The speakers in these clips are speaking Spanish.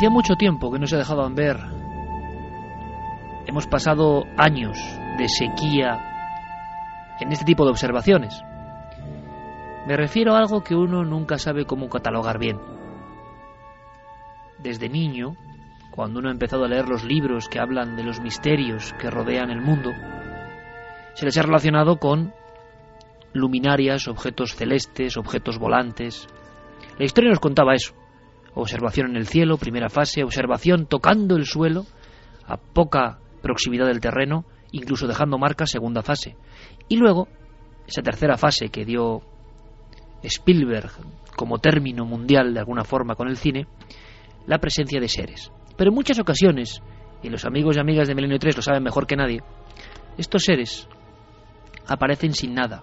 Hacía mucho tiempo que no se dejaban ver. Hemos pasado años de sequía en este tipo de observaciones. Me refiero a algo que uno nunca sabe cómo catalogar bien. Desde niño, cuando uno ha empezado a leer los libros que hablan de los misterios que rodean el mundo, se les ha relacionado con luminarias, objetos celestes, objetos volantes. La historia nos contaba eso. Observación en el cielo, primera fase, observación tocando el suelo, a poca proximidad del terreno, incluso dejando marcas, segunda fase. Y luego, esa tercera fase que dio Spielberg como término mundial de alguna forma con el cine, la presencia de seres. Pero en muchas ocasiones, y los amigos y amigas de Milenio 3 lo saben mejor que nadie, estos seres aparecen sin nada,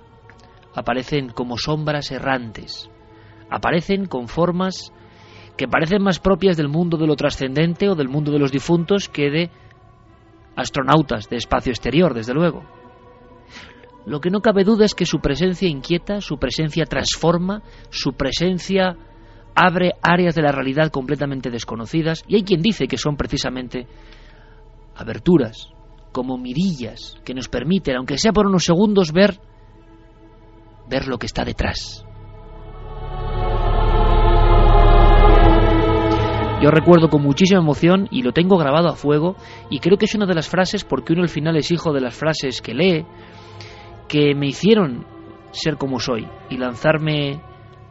aparecen como sombras errantes, aparecen con formas que parecen más propias del mundo de lo trascendente o del mundo de los difuntos que de astronautas de espacio exterior, desde luego. Lo que no cabe duda es que su presencia inquieta, su presencia transforma, su presencia abre áreas de la realidad completamente desconocidas y hay quien dice que son precisamente aberturas, como mirillas que nos permiten, aunque sea por unos segundos, ver ver lo que está detrás. Yo recuerdo con muchísima emoción y lo tengo grabado a fuego y creo que es una de las frases, porque uno al final es hijo de las frases que lee, que me hicieron ser como soy y lanzarme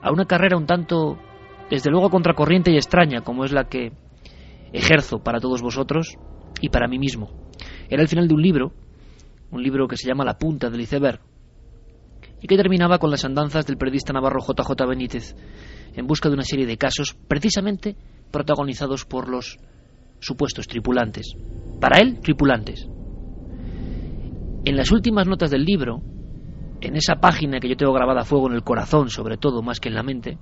a una carrera un tanto, desde luego, contracorriente y extraña, como es la que ejerzo para todos vosotros y para mí mismo. Era el final de un libro, un libro que se llama La punta del iceberg, y que terminaba con las andanzas del periodista navarro JJ Benítez en busca de una serie de casos precisamente protagonizados por los supuestos tripulantes. Para él, tripulantes. En las últimas notas del libro, en esa página que yo tengo grabada a fuego en el corazón, sobre todo, más que en la mente,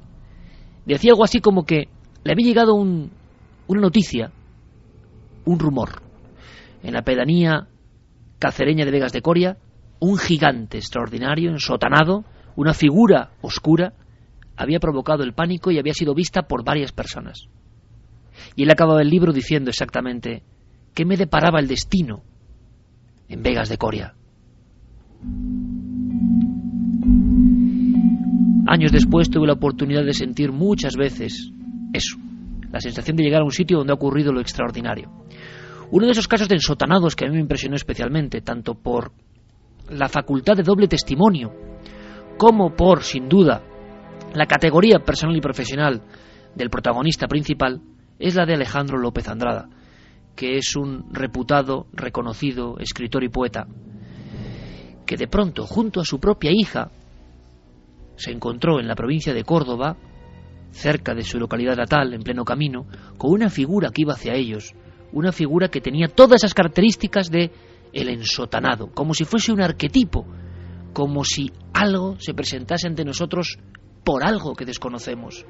decía algo así como que le había llegado un, una noticia, un rumor. En la pedanía cacereña de Vegas de Coria, un gigante extraordinario, ensotanado, una figura oscura, había provocado el pánico y había sido vista por varias personas. Y él acababa el libro diciendo exactamente qué me deparaba el destino en Vegas de Coria. Años después tuve la oportunidad de sentir muchas veces eso, la sensación de llegar a un sitio donde ha ocurrido lo extraordinario. Uno de esos casos de ensotanados que a mí me impresionó especialmente, tanto por la facultad de doble testimonio, como por, sin duda, la categoría personal y profesional del protagonista principal, es la de Alejandro López Andrada, que es un reputado, reconocido escritor y poeta, que de pronto, junto a su propia hija, se encontró en la provincia de Córdoba, cerca de su localidad natal, en pleno camino, con una figura que iba hacia ellos, una figura que tenía todas esas características de el ensotanado, como si fuese un arquetipo, como si algo se presentase ante nosotros por algo que desconocemos.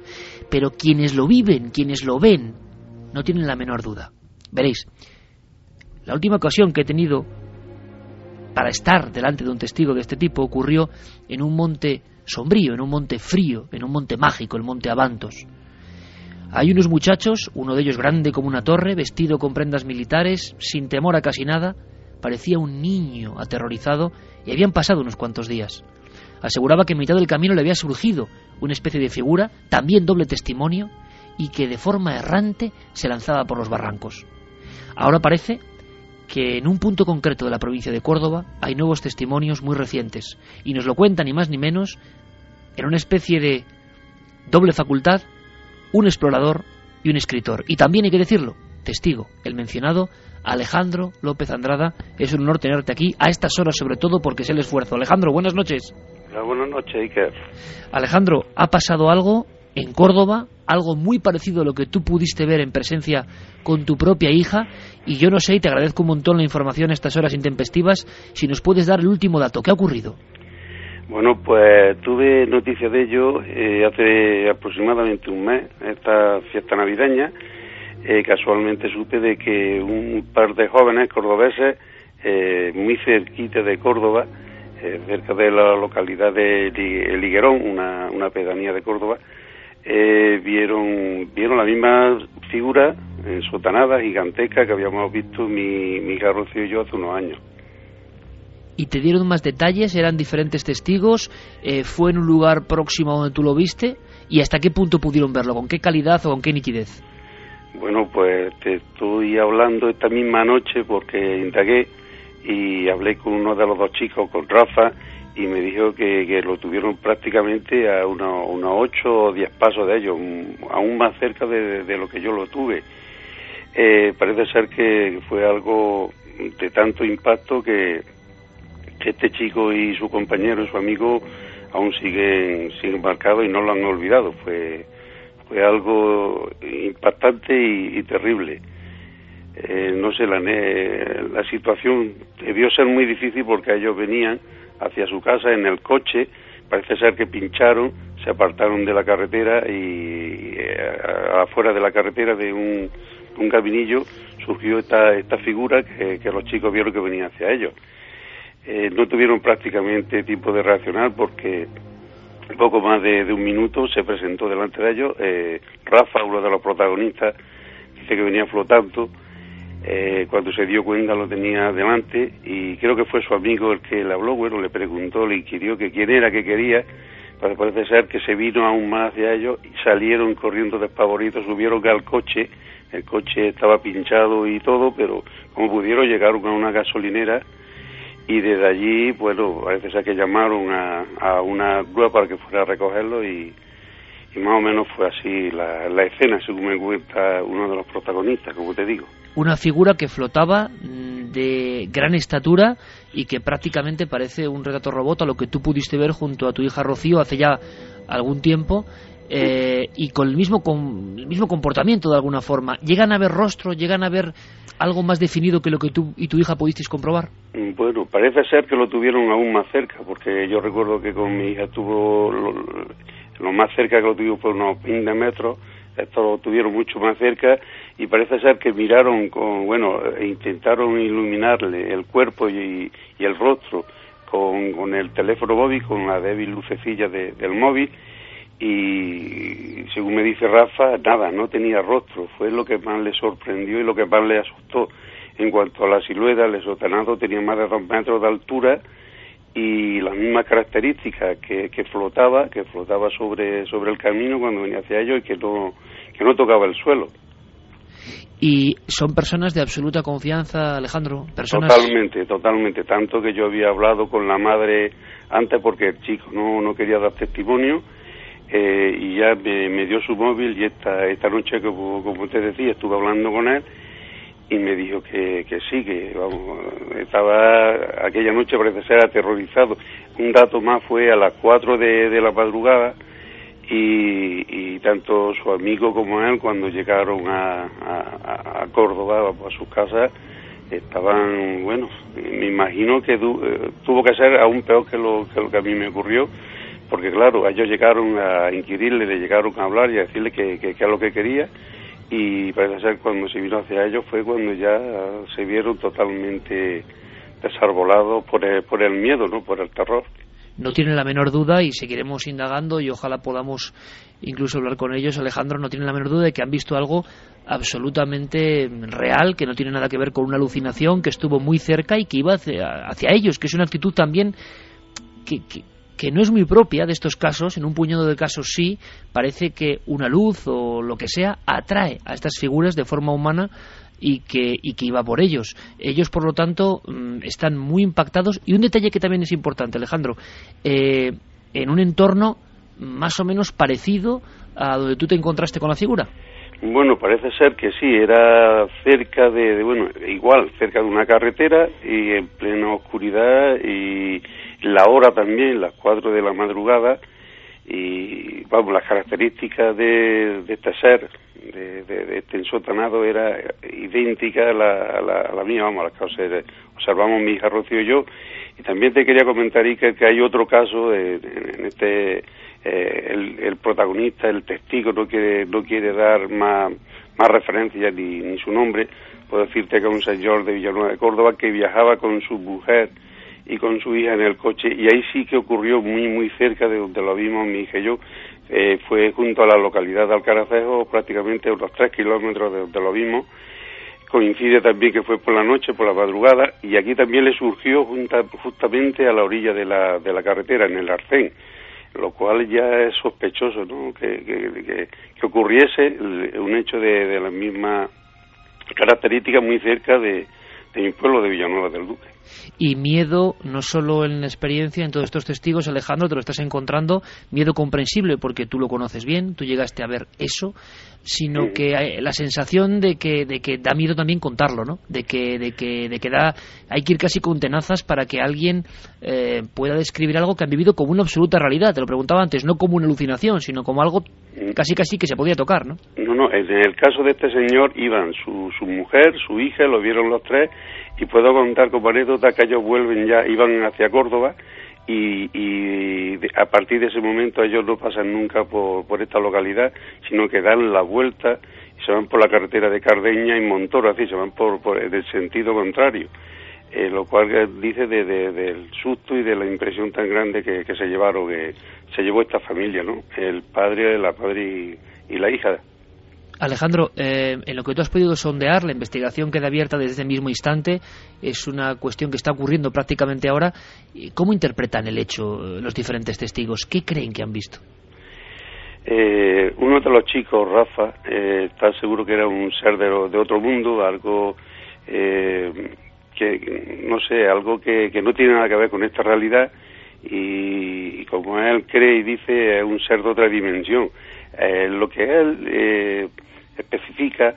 Pero quienes lo viven, quienes lo ven, no tienen la menor duda. Veréis, la última ocasión que he tenido para estar delante de un testigo de este tipo ocurrió en un monte sombrío, en un monte frío, en un monte mágico, el monte Avantos. Hay unos muchachos, uno de ellos grande como una torre, vestido con prendas militares, sin temor a casi nada, parecía un niño aterrorizado y habían pasado unos cuantos días. Aseguraba que en mitad del camino le había surgido una especie de figura, también doble testimonio, y que de forma errante se lanzaba por los barrancos. Ahora parece que en un punto concreto de la provincia de Córdoba hay nuevos testimonios muy recientes, y nos lo cuentan ni más ni menos en una especie de doble facultad, un explorador y un escritor. Y también hay que decirlo, testigo, el mencionado Alejandro López Andrada. Es un honor tenerte aquí a estas horas, sobre todo porque es el esfuerzo. Alejandro, buenas noches. buenas noches, Iker. Alejandro, ha pasado algo en Córdoba, algo muy parecido a lo que tú pudiste ver en presencia con tu propia hija, y yo no sé, y te agradezco un montón la información a estas horas intempestivas, si nos puedes dar el último dato. ¿Qué ha ocurrido? Bueno, pues tuve noticia de ello eh, hace aproximadamente un mes, esta fiesta navideña, eh, casualmente supe de que un par de jóvenes cordobeses, eh, muy cerquita de Córdoba, eh, cerca de la localidad de Liguerón, una, pedanía de Córdoba, vieron, vieron la misma figura ensotanada, gigantesca, que habíamos visto mi, mi y yo hace unos años. ¿Y te dieron más detalles? ¿Eran diferentes testigos? Eh, ¿Fue en un lugar próximo a donde tú lo viste? ¿Y hasta qué punto pudieron verlo? ¿Con qué calidad o con qué nitidez? Bueno, pues te estoy hablando esta misma noche porque indagué y hablé con uno de los dos chicos, con Rafa, y me dijo que, que lo tuvieron prácticamente a unos, unos 8 o 10 pasos de ellos, aún más cerca de, lo que yo lo tuve. Eh, parece ser que fue algo de tanto impacto que, este chico y su compañero, su amigo, aún siguen, siguen marcados y no lo han olvidado. Fue, fue algo impactante y, terrible. Eh, no sé, la, la situación debió ser muy difícil porque ellos venían hacia su casa en el coche, parece ser que pincharon, se apartaron de la carretera y eh, afuera de la carretera de un, un cabinillo surgió esta, esta figura que, los chicos vieron que venía hacia ellos. Eh, no tuvieron prácticamente tiempo de reaccionar porque poco más de, un minuto se presentó delante de ellos eh, Rafa, uno de los protagonistas, dice que venía flotando eh, cuando se dio cuenta lo tenía delante y creo que fue su amigo el que le habló, bueno, le preguntó, le inquirió que quién era, qué quería, pero parece ser que se vino aún más hacia ellos y salieron corriendo despavoridos, subieron al coche, el coche estaba pinchado y todo, pero como pudieron llegaron a una gasolinera y desde allí, bueno, parece ser que llamaron a, a una grúa para que fuera a recogerlo y, y más o menos fue así la, la escena, según me cuenta uno de los protagonistas, como te digo. Una figura que flotaba mm, de gran estatura y que prácticamente parece un retrato robot a lo que tú pudiste ver junto a tu hija Rocío hace ya algún tiempo eh, y con el mismo con el mismo comportamiento de alguna forma. Llegan a ver rostro llegan a ver algo más definido que lo que tú y tu hija pudisteis comprobar mm, bueno parece ser que lo tuvieron aún más cerca porque yo recuerdo que con mi hija estuvo lo, más cerca que lo tuvimos fue unos 20 metros esto lo tuvieron mucho más cerca y parece ser que miraron con, bueno, e intentaron iluminarle el cuerpo y, el rostro con, con, el teléfono móvil, con la débil lucecilla del móvil y según me dice Rafa, nada, no tenía rostro, fue lo que más le sorprendió y lo que más le asustó. En cuanto a la silueta, el sotanado tenía más de dos metros de altura y las mismas características que, que flotaba, que flotaba sobre, sobre el camino cuando venía hacia ellos y que no, que no tocaba el suelo. Y son personas de absoluta confianza, Alejandro. Personas... Totalmente, totalmente. Tanto que yo había hablado con la madre antes porque el chico no, no quería dar testimonio eh, y ya me, dio su móvil y esta, esta noche, como, como usted decía, estuve hablando con él y me dijo que, que sí, que vamos, estaba aquella noche parece ser aterrorizado. Un dato más fue a las 4 de, de la madrugada y, y, tanto su amigo como él cuando llegaron a, a, Córdoba, a sus casas, estaban, bueno, me imagino que eh, tuvo que ser aún peor que lo, que lo que a mí me ocurrió, porque claro, ellos llegaron a inquirirle, le llegaron a hablar y a decirle que, que, es lo que quería y parece ser cuando se vino hacia ellos fue cuando ya se vieron totalmente desarbolados por el, por el miedo, ¿no? por el terror no tienen la menor duda y seguiremos indagando y ojalá podamos incluso hablar con ellos. Alejandro no tiene la menor duda de que han visto algo absolutamente real, que no tiene nada que ver con una alucinación, que estuvo muy cerca y que iba hacia, hacia ellos, que es una actitud también que, que, que no es muy propia de estos casos, en un puñado de casos sí, parece que una luz o lo que sea atrae a estas figuras de forma humana y que, y que iba por ellos. Ellos, por lo tanto, mm, están muy impactados. Y un detalle que también es importante, Alejandro, eh, en un entorno más o menos parecido a donde tú te encontraste con la figura. Bueno, parece ser que sí, era cerca de, bueno, igual, cerca de una carretera y en plena oscuridad y la hora también, las cuatro de la madrugada y, vamos, las características de, de este ser de, de, este ensotanado era idéntica a la, la, mía, vamos, a las que observamos mi hija Rocío y yo. Y también te quería comentar, Iker, que hay otro caso, en este, eh, el, el, protagonista, el testigo, no quiere, no quiere dar más, más referencias ni, ni su nombre. Puedo decirte que un señor de Villanueva de Córdoba que viajaba con su mujer y con su hija en el coche y ahí sí que ocurrió muy muy cerca de donde lo vimos mi hija y yo eh, fue junto a la localidad de Alcaracejo prácticamente unos tres kilómetros de donde lo vimos coincide también que fue por la noche, por la madrugada, y aquí también le surgió justamente a la orilla de la, de la carretera, en el Arcén, lo cual ya es sospechoso, ¿no? Que, que, que, ocurriese un hecho de, de la misma característica muy cerca de, de mi pueblo de Villanueva del Duque y miedo no solo en la experiencia, en todos estos testigos, Alejandro, te lo estás encontrando, miedo comprensible porque tú lo conoces bien, tú llegaste a ver eso, sino que hay la sensación de que, de que da miedo también contarlo, ¿no? De que, de que, de que da, hay que ir casi con tenazas para que alguien eh, pueda describir algo que han vivido como una absoluta realidad. Te lo preguntaba antes, no como una alucinación, sino como algo casi casi que se podía tocar, ¿no? No, no, en el caso de este señor iban su, su mujer, su hija, lo vieron los tres y puedo contar como anécdota que ellos vuelven ya, iban hacia Córdoba y, y a partir de ese momento ellos no pasan nunca por, por esta localidad, sino que dan la vuelta y se van por la carretera de Cardeña y Montoro, así se van por, por el sentido contrario. Eh, lo cual dice de, del susto y de la impresión tan grande que, que, se llevaron, que se llevó esta familia, ¿no? El padre, la padre y la hija. Alejandro, eh, en lo que tú has podido sondear, la investigación queda abierta desde el mismo instante, es una cuestión que está ocurriendo prácticamente ahora. ¿Cómo interpretan el hecho eh, los diferentes testigos? ¿Qué creen que han visto? Eh, uno de los chicos, Rafa, está seguro que era un ser de, otro mundo, algo que, no sé, algo que, no tiene nada que ver con esta realidad y, como él cree y dice, es un ser de otra dimensión. Lo que él especifica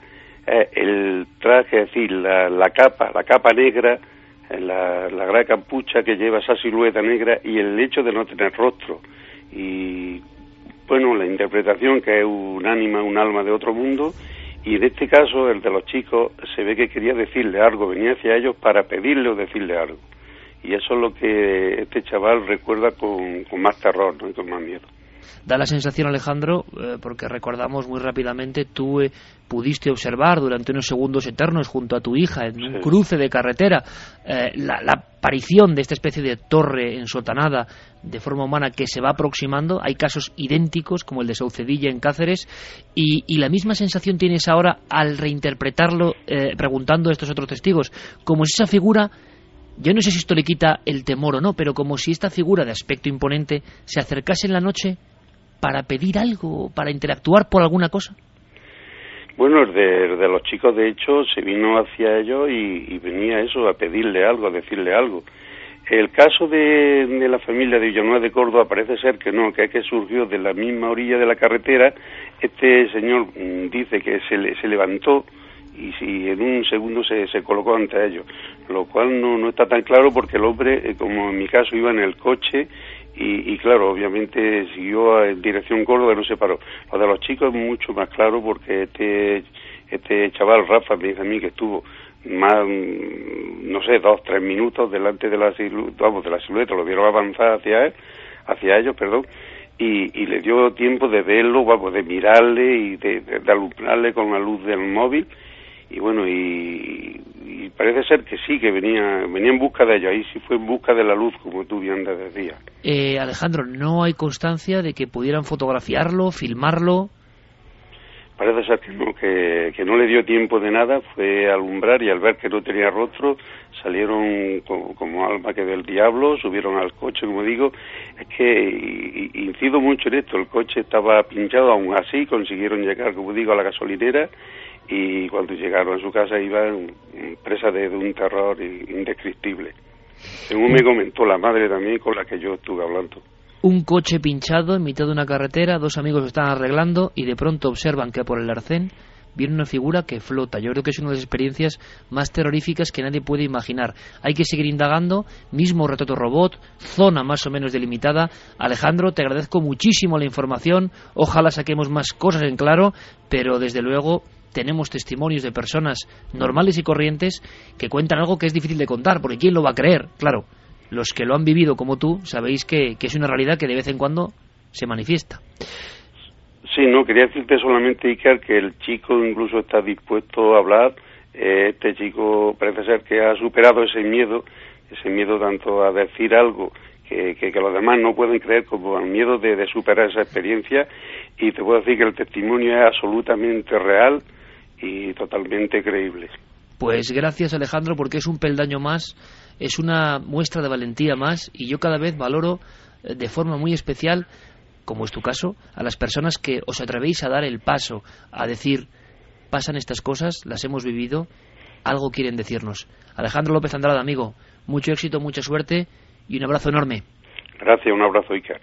eh, el traje, es decir, la, capa, la capa negra, eh, la, la gran capucha que lleva esa silueta negra y el hecho de no tener rostro. Y bueno, la interpretación que es un ánima, un alma de otro mundo, y en este caso, el de los chicos, se ve que quería decirle algo, venía hacia ellos para pedirle o decirle algo. Y eso es lo que este chaval recuerda con, con más terror ¿no? y con más miedo. Da la sensación, Alejandro, eh, porque recordamos muy rápidamente, tú eh, pudiste observar durante unos segundos eternos junto a tu hija en un cruce de carretera eh, la, aparición de esta especie de torre ensotanada de forma humana que se va aproximando. Hay casos idénticos, como el de Saucedilla en Cáceres, y, y la misma sensación tienes ahora al reinterpretarlo preguntando a estos otros testigos, como si esa figura yo no sé si esto le quita el temor o no, pero como si esta figura de aspecto imponente se acercase en la noche para pedir algo, para interactuar por alguna cosa? Bueno, de, de los chicos, de hecho, se vino hacia ellos y, venía eso, a pedirle algo, a decirle algo. El caso de, la familia de Villanueva de Córdoba parece ser que no, que es que surgió de la misma orilla de la carretera. Este señor mm, dice que se, se levantó y si en un segundo se, se colocó ante ellos, lo cual no, no está tan claro porque el hombre, eh, como en mi caso, iba en el coche y, claro, obviamente siguió en dirección Córdoba y no se paró. Lo de los chicos es mucho más claro porque este, este chaval, Rafa, me dice a mí que estuvo más, mm, no sé, dos, tres minutos delante de la, vamos, de la silueta, lo vieron avanzar hacia él, hacia ellos, perdón, y, y le dio tiempo de verlo, vamos, de mirarle y de, de alumbrarle con la luz del móvil y bueno, y, parece ser que sí, que venía, venía en busca de ello, ahí sí fue en busca de la luz, como tú bien decías. Eh, Alejandro, ¿no hay constancia de que pudieran fotografiarlo, filmarlo? Parece ser que no, que, que no le dio tiempo de nada, fue a alumbrar y al ver que no tenía rostro, salieron como, alma que del diablo, subieron al coche, como digo, es que incido mucho en esto, el coche estaba pinchado, aún así consiguieron llegar, como digo, a la gasolinera y cuando llegaron a su casa iban presa de, un terror indescriptible. Según me comentó la madre también con la que yo estuve hablando. Un coche pinchado en mitad de una carretera, dos amigos lo están arreglando y de pronto observan que por el arcén viene una figura que flota. Yo creo que es una de las experiencias más terroríficas que nadie puede imaginar. Hay que seguir indagando, mismo retrato robot, zona más o menos delimitada. Alejandro, te agradezco muchísimo la información, ojalá saquemos más cosas en claro, pero desde luego tenemos testimonios de personas normales y corrientes que cuentan algo que es difícil de contar, porque ¿quién lo va a creer? Claro, los que lo han vivido como tú sabéis que, es una realidad que de vez en cuando se manifiesta. Sí, no, quería decirte solamente, Iker, que el chico incluso está dispuesto a hablar. Eh, este chico parece ser que ha superado ese miedo ese miedo tanto a decir algo que, que, los demás no pueden creer como al miedo de, superar esa experiencia y te puedo decir que el testimonio es absolutamente real y totalmente creíble. Pues gracias Alejandro porque es un peldaño más, es una muestra de valentía más y yo cada vez valoro eh, de forma muy especial, como es tu caso, a las personas que os atrevéis a dar el paso, a decir, pasan estas cosas, las hemos vivido, algo quieren decirnos. Alejandro López Andrada, amigo, mucho éxito, mucha suerte y un abrazo enorme. Gracias, un abrazo, Icar.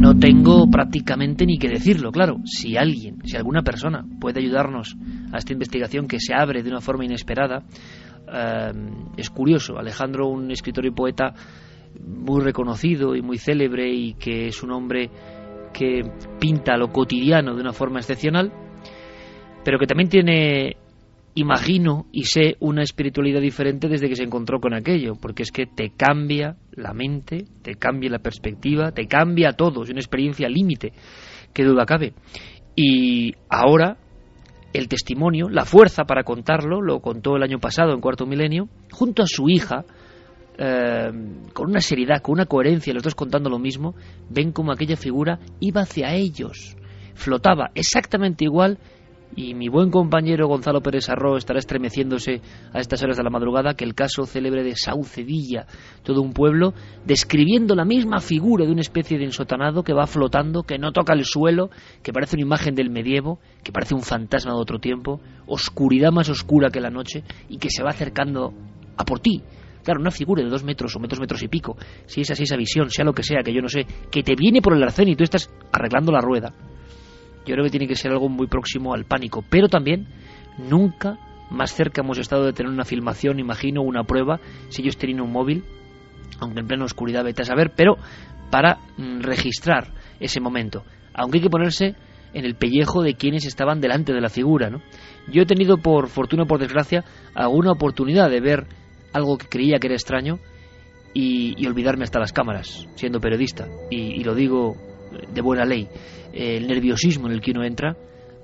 No tengo prácticamente ni que decirlo, claro. Si alguien, si alguna persona puede ayudarnos a esta investigación que se abre de una forma inesperada, eh, es curioso. Alejandro, un escritor y poeta muy reconocido y muy célebre y que es un hombre que pinta lo cotidiano de una forma excepcional, pero que también tiene, imagino y sé, una espiritualidad diferente desde que se encontró con aquello, porque es que te cambia la mente, te cambia la perspectiva, te cambia todo, es una experiencia límite, que duda cabe. Y ahora el testimonio, la fuerza para contarlo, lo contó el año pasado en Cuarto Milenio, junto a su hija, eh, con una seriedad, con una coherencia, los dos contando lo mismo, ven como aquella figura iba hacia ellos, flotaba exactamente igual y mi buen compañero Gonzalo Pérez Arro estará estremeciéndose a estas horas de la madrugada que el caso célebre de Saucedilla, todo un pueblo, describiendo la misma figura de una especie de ensotanado que va flotando, que no toca el suelo, que parece una imagen del medievo, que parece un fantasma de otro tiempo, oscuridad más oscura que la noche y que se va acercando a por ti, Claro, una figura de dos metros o metros, metros y pico, si es así esa visión, sea lo que sea, que yo no sé, que te viene por el arcén y tú estás arreglando la rueda. Yo creo que tiene que ser algo muy próximo al pánico, pero también nunca más cerca hemos estado de tener una filmación, imagino, una prueba, si ellos tenían un móvil, aunque en plena oscuridad vete a saber, pero para mm, registrar ese momento. Aunque hay que ponerse en el pellejo de quienes estaban delante de la figura, ¿no? Yo he tenido, por fortuna o por desgracia, alguna oportunidad de ver algo que creía que era extraño y, olvidarme hasta las cámaras, siendo periodista. Y, lo digo de buena ley. El nerviosismo en el que uno entra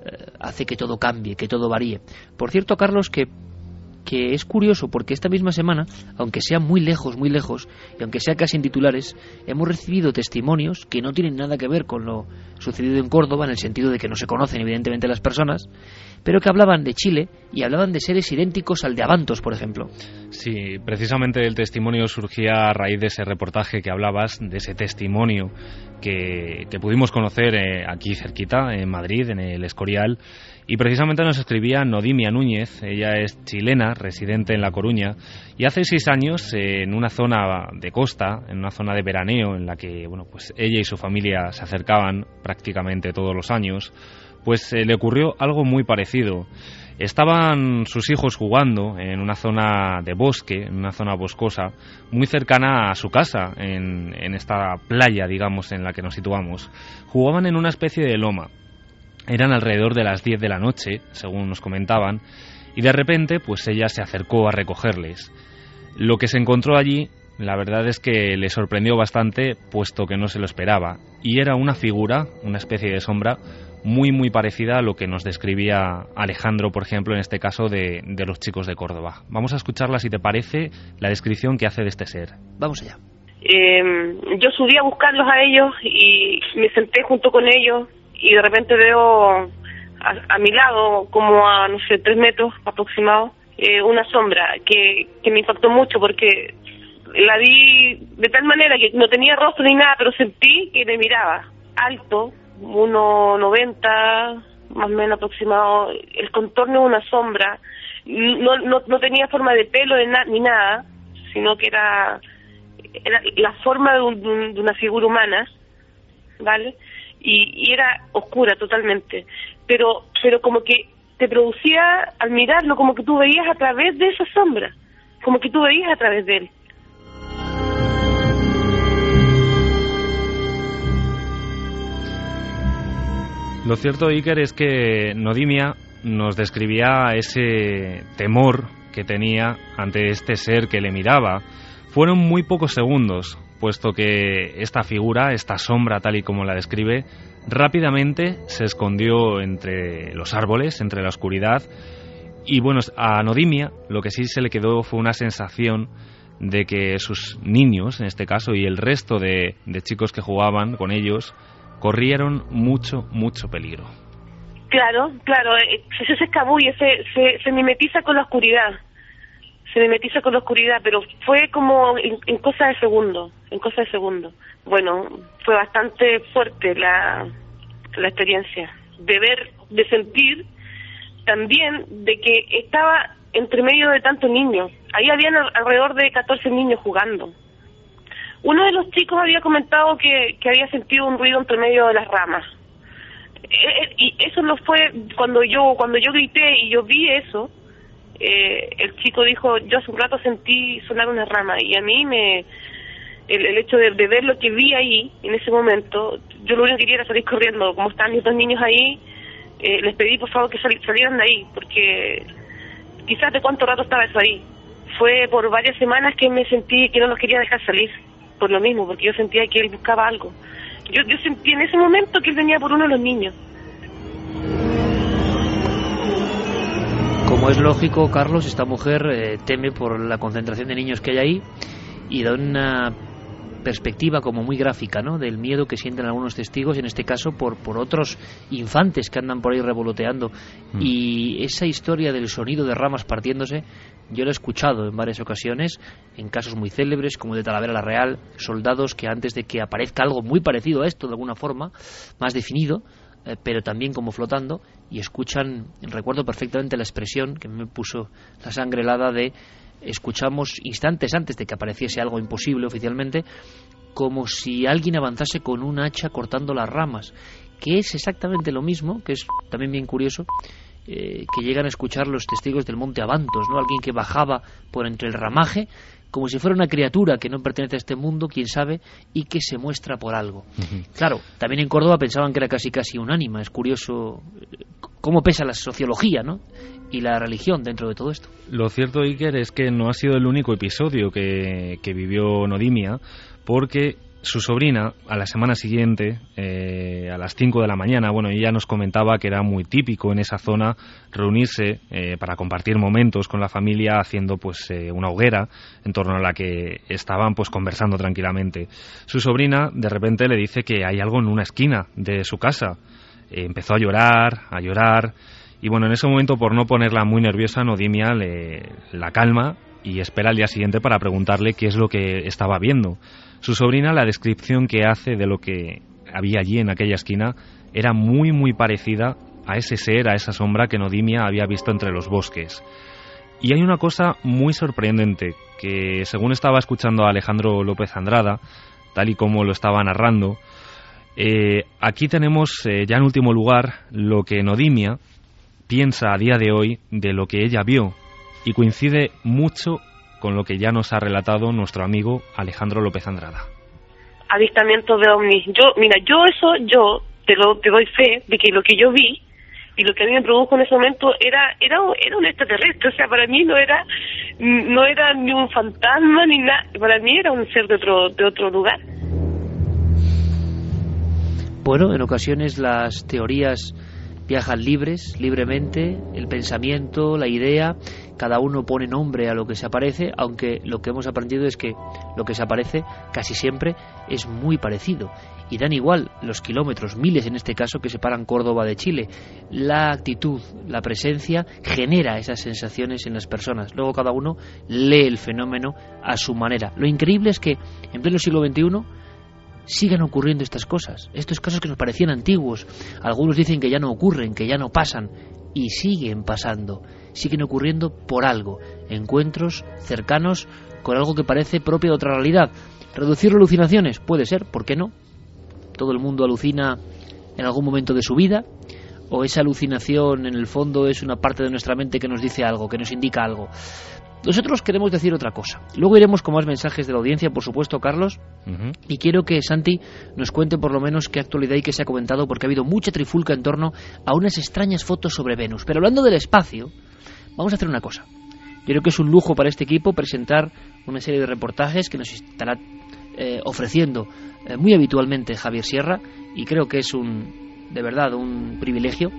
eh, hace que todo cambie, que todo varíe. Por cierto, Carlos, que que es curioso porque esta misma semana, aunque sea muy lejos, muy lejos, y aunque sea casi en titulares, hemos recibido testimonios que no tienen nada que ver con lo sucedido en Córdoba, en el sentido de que no se conocen evidentemente las personas, pero que hablaban de Chile y hablaban de seres idénticos al de Avantos, por ejemplo. Sí, precisamente el testimonio surgía a raíz de ese reportaje que hablabas, de ese testimonio que, que pudimos conocer eh, aquí cerquita, en Madrid, en el Escorial, y precisamente nos escribía Nodimia Núñez, ella es chilena, residente en La Coruña, y hace seis años, en una zona de costa, en una zona de veraneo, en la que bueno, pues ella y su familia se acercaban prácticamente todos los años, pues eh, le ocurrió algo muy parecido. Estaban sus hijos jugando en una zona de bosque, en una zona boscosa, muy cercana a su casa, en, en esta playa, digamos, en la que nos situamos. Jugaban en una especie de loma eran alrededor de las 10 de la noche, según nos comentaban, y de repente pues ella se acercó a recogerles. Lo que se encontró allí, la verdad es que le sorprendió bastante, puesto que no se lo esperaba, y era una figura, una especie de sombra, muy muy parecida a lo que nos describía Alejandro, por ejemplo, en este caso de, los chicos de Córdoba. Vamos a escucharla, si te parece, la descripción que hace de este ser. Vamos allá. Eh, yo subí a buscarlos a ellos y me senté junto con ellos y de repente veo a, mi lado, como a, no sé, tres metros aproximado, eh, una sombra que, que me impactó mucho porque la vi de tal manera que no tenía rostro ni nada, pero sentí que me miraba. Alto, 1,90 más o menos aproximado, el contorno de una sombra. No, no, no tenía forma de pelo ni nada, sino que era, era la forma de, de una figura humana, ¿vale? y, era oscura totalmente, pero, pero como que te producía, al mirarlo, como que tú veías a través de esa sombra, como que tú veías a través de él. Lo cierto, Iker, es que Nodimia nos describía ese temor que tenía ante este ser que le miraba. Fueron muy pocos segundos, puesto que esta figura, esta sombra tal y como la describe, Rápidamente se escondió entre los árboles, entre la oscuridad, y bueno, a Nodimia lo que sí se le quedó fue una sensación de que sus niños, en este caso, y el resto de, chicos que jugaban con ellos, corrieron mucho, mucho peligro. Claro, claro, eh, se, se escabulle, se, se, se mimetiza con la oscuridad, se mimetiza con la oscuridad, pero fue como en, en cosa de segundo, en cosa de segundo. Bueno, fue bastante fuerte la, la experiencia, de ver, de sentir también de que estaba entre medio de tantos niños. Ahí habían alrededor de 14 niños jugando. Uno de los chicos había comentado que, había sentido un ruido entre medio de las ramas. Eh, eh, y eso no fue cuando yo cuando yo grité y yo vi eso. Eh, el chico dijo, yo hace un rato sentí sonar una rama y a mí me el, hecho de, ver lo que vi ahí en ese momento, yo lo único que quería era salir corriendo, como estaban mis dos niños ahí, eh, les pedí por favor que salieran de ahí, porque quizás de cuánto rato estaba eso ahí. Fue por varias semanas que me sentí que no los quería dejar salir, por lo mismo, porque yo sentía que él buscaba algo. Yo, yo sentí en ese momento que él venía por uno de los niños. Como es lógico, Carlos, esta mujer eh, teme por la concentración de niños que hay ahí y da una perspectiva como muy gráfica, ¿no? Del miedo que sienten algunos testigos, en este caso por, por otros infantes que andan por ahí revoloteando. Mm. Y esa historia del sonido de ramas partiéndose, yo lo he escuchado en varias ocasiones, en casos muy célebres, como de Talavera la Real, soldados que antes de que aparezca algo muy parecido a esto, de alguna forma, más definido, eh, pero también como flotando, y escuchan, recuerdo perfectamente la expresión que me puso la sangre helada de escuchamos instantes antes de que apareciese algo imposible oficialmente, como si alguien avanzase con un hacha cortando las ramas, que es exactamente lo mismo, que es también bien curioso, eh, que llegan a escuchar los testigos del monte Avantos, ¿no? Alguien que bajaba por entre el ramaje, como si fuera una criatura que no pertenece a este mundo, quién sabe, y que se muestra por algo. Claro, también en Córdoba pensaban que era casi casi un ánima, es curioso eh, cómo pesa la sociología, ¿no? y la religión dentro de todo esto. Lo cierto, Iker, es que no ha sido el único episodio que, vivió Nodimia, porque su sobrina, a la semana siguiente, eh, a las 5 de la mañana, bueno, ella nos comentaba que era muy típico en esa zona reunirse eh, para compartir momentos con la familia haciendo pues eh, una hoguera en torno a la que estaban pues conversando tranquilamente. Su sobrina de repente le dice que hay algo en una esquina de su casa. empezó a llorar, a llorar, y bueno, en ese momento, por no ponerla muy nerviosa, Nodimia le, la calma y espera al día siguiente para preguntarle qué es lo que estaba viendo. Su sobrina, la descripción que hace de lo que había allí en aquella esquina era muy, muy parecida a ese ser, a esa sombra que Nodimia había visto entre los bosques. Y hay una cosa muy sorprendente, que según estaba escuchando a Alejandro López Andrada, tal y como lo estaba narrando, eh, aquí tenemos eh, ya en último lugar lo que Nodimia, piensa a día de hoy de lo que ella vio y coincide mucho con lo que ya nos ha relatado nuestro amigo Alejandro López Andrada. Avistamiento de ovnis. Yo, mira, yo eso, yo te, lo, te doy fe de que lo que yo vi y lo que a mí me produjo en ese momento era era era un extraterrestre, o sea, para mí no era no era ni un fantasma ni nada, para mí era un ser de otro de otro lugar. Bueno, en ocasiones las teorías viajan libres, libremente, el pensamiento, la idea, cada uno pone nombre a lo que se aparece, aunque lo que hemos aprendido es que lo que se aparece casi siempre es muy parecido. Y dan igual los kilómetros, miles en este caso, que separan Córdoba de Chile. La actitud, la presencia genera esas sensaciones en las personas. Luego cada uno lee el fenómeno a su manera. Lo increíble es que en pleno siglo XXI sigan ocurriendo estas cosas, estos casos que nos parecían antiguos. Algunos dicen que ya no ocurren, que ya no pasan, y siguen pasando, siguen ocurriendo por algo, encuentros cercanos con algo que parece propio de otra realidad. ¿Reducir alucinaciones? Puede ser, ¿por qué no? Todo el mundo alucina en algún momento de su vida, o esa alucinación en el fondo es una parte de nuestra mente que nos dice algo, que nos indica algo. Nosotros queremos decir otra cosa. Luego iremos con más mensajes de la audiencia, por supuesto, Carlos. Y quiero que Santi nos cuente por lo menos qué actualidad y qué se ha comentado, porque ha habido mucha trifulca en torno a unas extrañas fotos sobre Venus. Pero hablando del espacio, vamos a hacer una cosa. Yo creo que es un lujo para este equipo presentar una serie de reportajes que nos estará eh, ofreciendo eh, muy habitualmente Javier Sierra y creo que es un, de verdad, un privilegio.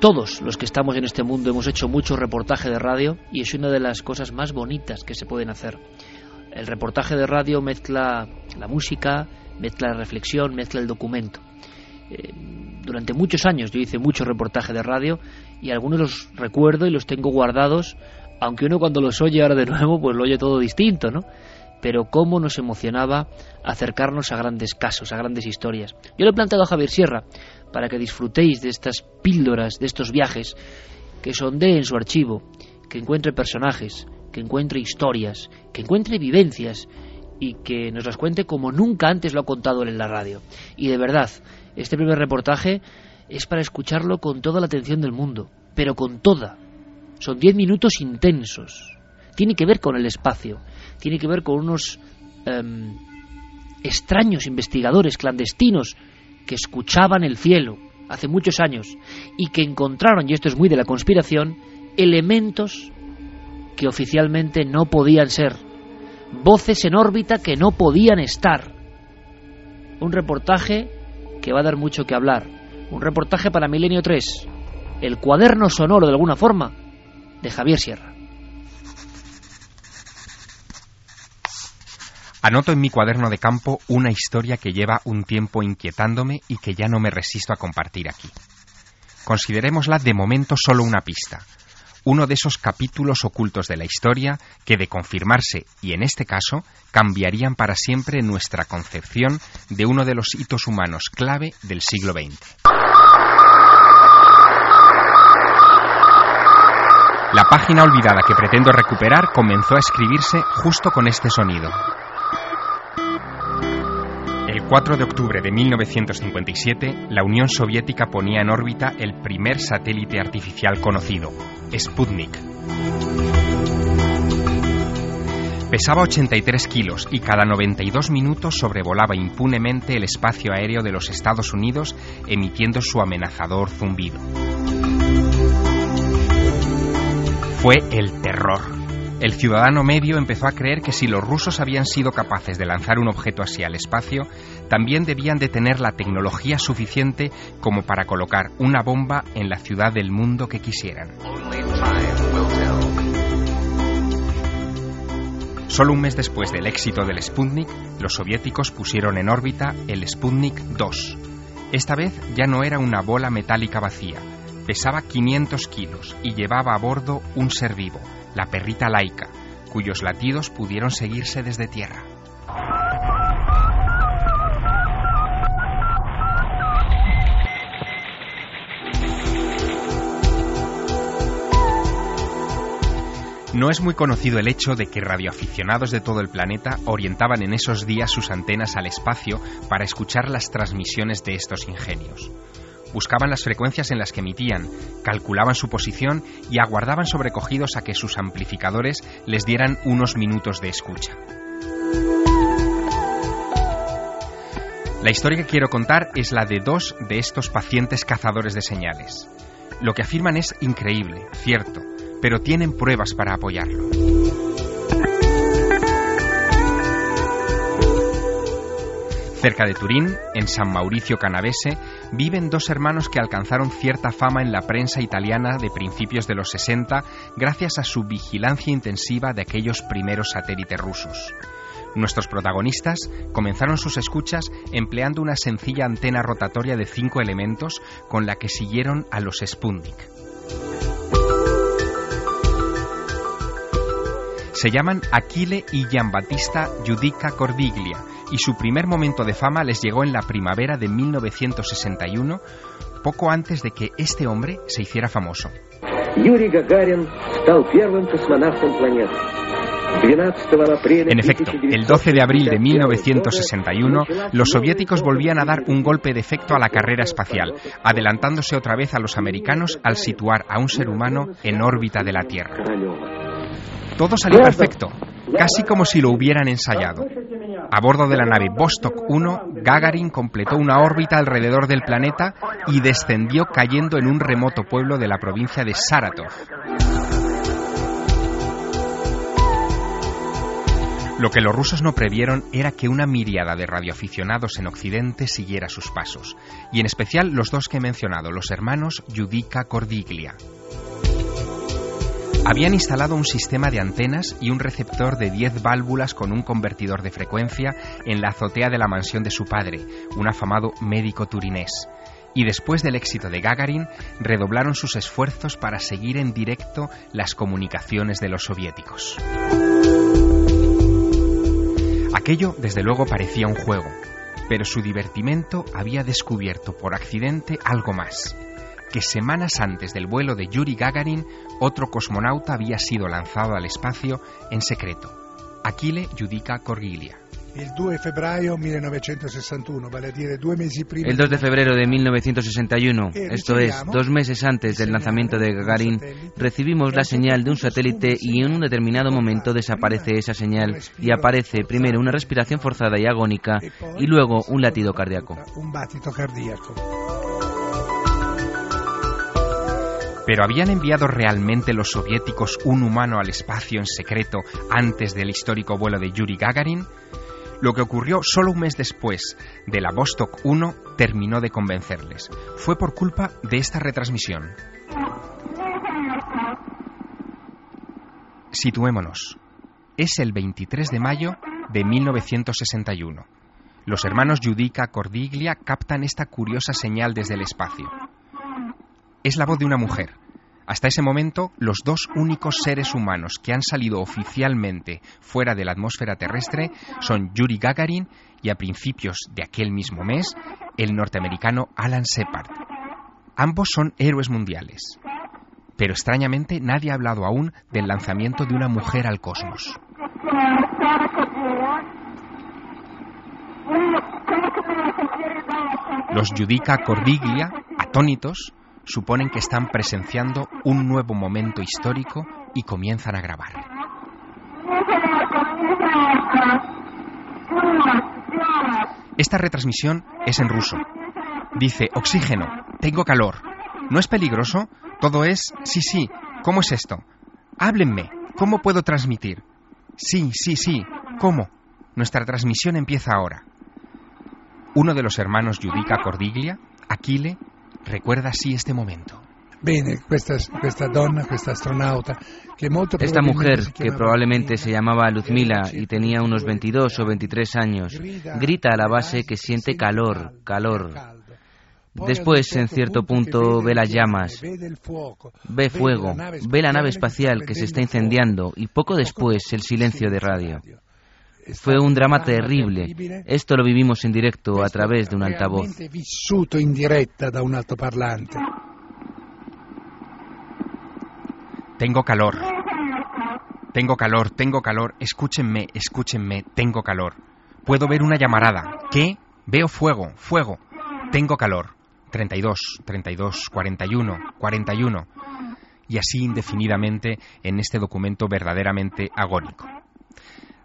Todos los que estamos en este mundo hemos hecho mucho reportaje de radio y es una de las cosas más bonitas que se pueden hacer. El reportaje de radio mezcla la música, mezcla la reflexión, mezcla el documento. Eh, durante muchos años yo hice mucho reportaje de radio y algunos los recuerdo y los tengo guardados, aunque uno cuando los oye ahora de nuevo pues lo oye todo distinto, ¿no? Pero cómo nos emocionaba acercarnos a grandes casos, a grandes historias. Yo le he planteado a Javier Sierra para que disfrutéis de estas píldoras, de estos viajes, que sondee en su archivo, que encuentre personajes, que encuentre historias, que encuentre vivencias y que nos las cuente como nunca antes lo ha contado él en la radio. Y de verdad, este primer reportaje es para escucharlo con toda la atención del mundo, pero con toda. Son diez minutos intensos. Tiene que ver con el espacio, tiene que ver con unos em, extraños investigadores clandestinos que escuchaban el cielo hace muchos años y que encontraron, y esto es muy de la conspiración, elementos que oficialmente no podían ser, voces en órbita que no podían estar. Un reportaje que va a dar mucho que hablar. Un reportaje para Milenio 3. El cuaderno sonoro, de alguna forma, de Javier Sierra. Anoto en mi cuaderno de campo una historia que lleva un tiempo inquietándome y que ya no me resisto a compartir aquí. Considerémosla de momento solo una pista, uno de esos capítulos ocultos de la historia que, de confirmarse, y en este caso, cambiarían para siempre nuestra concepción de uno de los hitos humanos clave del siglo XX. La página olvidada que pretendo recuperar comenzó a escribirse justo con este sonido. El 4 de octubre de 1957, la Unión Soviética ponía en órbita el primer satélite artificial conocido, Sputnik. Pesaba 83 kilos y cada 92 minutos sobrevolaba impunemente el espacio aéreo de los Estados Unidos emitiendo su amenazador zumbido. Fue el terror. El ciudadano medio empezó a creer que si los rusos habían sido capaces de lanzar un objeto así al espacio, también debían de tener la tecnología suficiente como para colocar una bomba en la ciudad del mundo que quisieran. Solo un mes después del éxito del Sputnik, los soviéticos pusieron en órbita el Sputnik 2. Esta vez ya no era una bola metálica vacía, pesaba 500 kilos y llevaba a bordo un ser vivo, la perrita laica, cuyos latidos pudieron seguirse desde tierra. No es muy conocido el hecho de que radioaficionados de todo el planeta orientaban en esos días sus antenas al espacio para escuchar las transmisiones de estos ingenios. Buscaban las frecuencias en las que emitían, calculaban su posición y aguardaban sobrecogidos a que sus amplificadores les dieran unos minutos de escucha. La historia que quiero contar es la de dos de estos pacientes cazadores de señales. Lo que afirman es increíble, cierto, pero tienen pruebas para apoyarlo. Cerca de Turín, en San Mauricio Canavese, viven dos hermanos que alcanzaron cierta fama en la prensa italiana de principios de los 60 gracias a su vigilancia intensiva de aquellos primeros satélites rusos. Nuestros protagonistas comenzaron sus escuchas empleando una sencilla antena rotatoria de cinco elementos con la que siguieron a los Sputnik. Se llaman Aquile y Giambattista Giudica Cordiglia y su primer momento de fama les llegó en la primavera de 1961, poco antes de que este hombre se hiciera famoso. En efecto, el 12 de abril de 1961, los soviéticos volvían a dar un golpe de efecto a la carrera espacial, adelantándose otra vez a los americanos al situar a un ser humano en órbita de la Tierra. Todo salió perfecto, casi como si lo hubieran ensayado. A bordo de la nave Vostok 1, Gagarin completó una órbita alrededor del planeta y descendió cayendo en un remoto pueblo de la provincia de Saratov. Lo que los rusos no previeron era que una miriada de radioaficionados en Occidente siguiera sus pasos, y en especial los dos que he mencionado, los hermanos Judica Cordiglia. Habían instalado un sistema de antenas y un receptor de 10 válvulas con un convertidor de frecuencia en la azotea de la mansión de su padre, un afamado médico turinés. Y después del éxito de Gagarin, redoblaron sus esfuerzos para seguir en directo las comunicaciones de los soviéticos. Aquello, desde luego, parecía un juego, pero su divertimento había descubierto por accidente algo más que semanas antes del vuelo de Yuri Gagarin, otro cosmonauta había sido lanzado al espacio en secreto. Achille Giudica Corgiglia. El 2 de febrero 1961, vale dire due mesi prima. El 2 de febrero de 1961, esto es, dos meses antes del lanzamiento de Gagarin, recibimos la señal de un satélite y en un determinado momento desaparece esa señal y aparece primero una respiración forzada y agónica y luego un latido cardíaco. ¿Pero habían enviado realmente los soviéticos un humano al espacio en secreto antes del histórico vuelo de Yuri Gagarin? Lo que ocurrió solo un mes después de la Vostok 1 terminó de convencerles. Fue por culpa de esta retransmisión. Situémonos. Es el 23 de mayo de 1961. Los hermanos Judica Cordiglia captan esta curiosa señal desde el espacio es la voz de una mujer. Hasta ese momento, los dos únicos seres humanos que han salido oficialmente fuera de la atmósfera terrestre son Yuri Gagarin y a principios de aquel mismo mes, el norteamericano Alan Shepard. Ambos son héroes mundiales. Pero extrañamente nadie ha hablado aún del lanzamiento de una mujer al cosmos. Los Judica Cordiglia, atónitos, suponen que están presenciando un nuevo momento histórico y comienzan a grabar. Esta retransmisión es en ruso. Dice, oxígeno, tengo calor. ¿No es peligroso? Todo es, sí, sí, ¿cómo es esto? Háblenme, ¿cómo puedo transmitir? Sí, sí, sí, ¿cómo? Nuestra transmisión empieza ahora. Uno de los hermanos Judica Cordiglia, Aquile, recuerda así este momento. Esta mujer, que probablemente se llamaba Luzmila y tenía unos 22 o 23 años, grita a la base que siente calor, calor. Después, en cierto punto, ve las llamas, ve fuego, ve la nave espacial que se está incendiando y poco después el silencio de radio. Fue un drama terrible. Esto lo vivimos en directo a través de un altavoz. Tengo calor. Tengo calor, tengo calor. Escúchenme, escúchenme, tengo calor. Puedo ver una llamarada. ¿Qué? Veo fuego, fuego. Tengo calor. 32, 32, 41, 41. Y así indefinidamente en este documento verdaderamente agónico.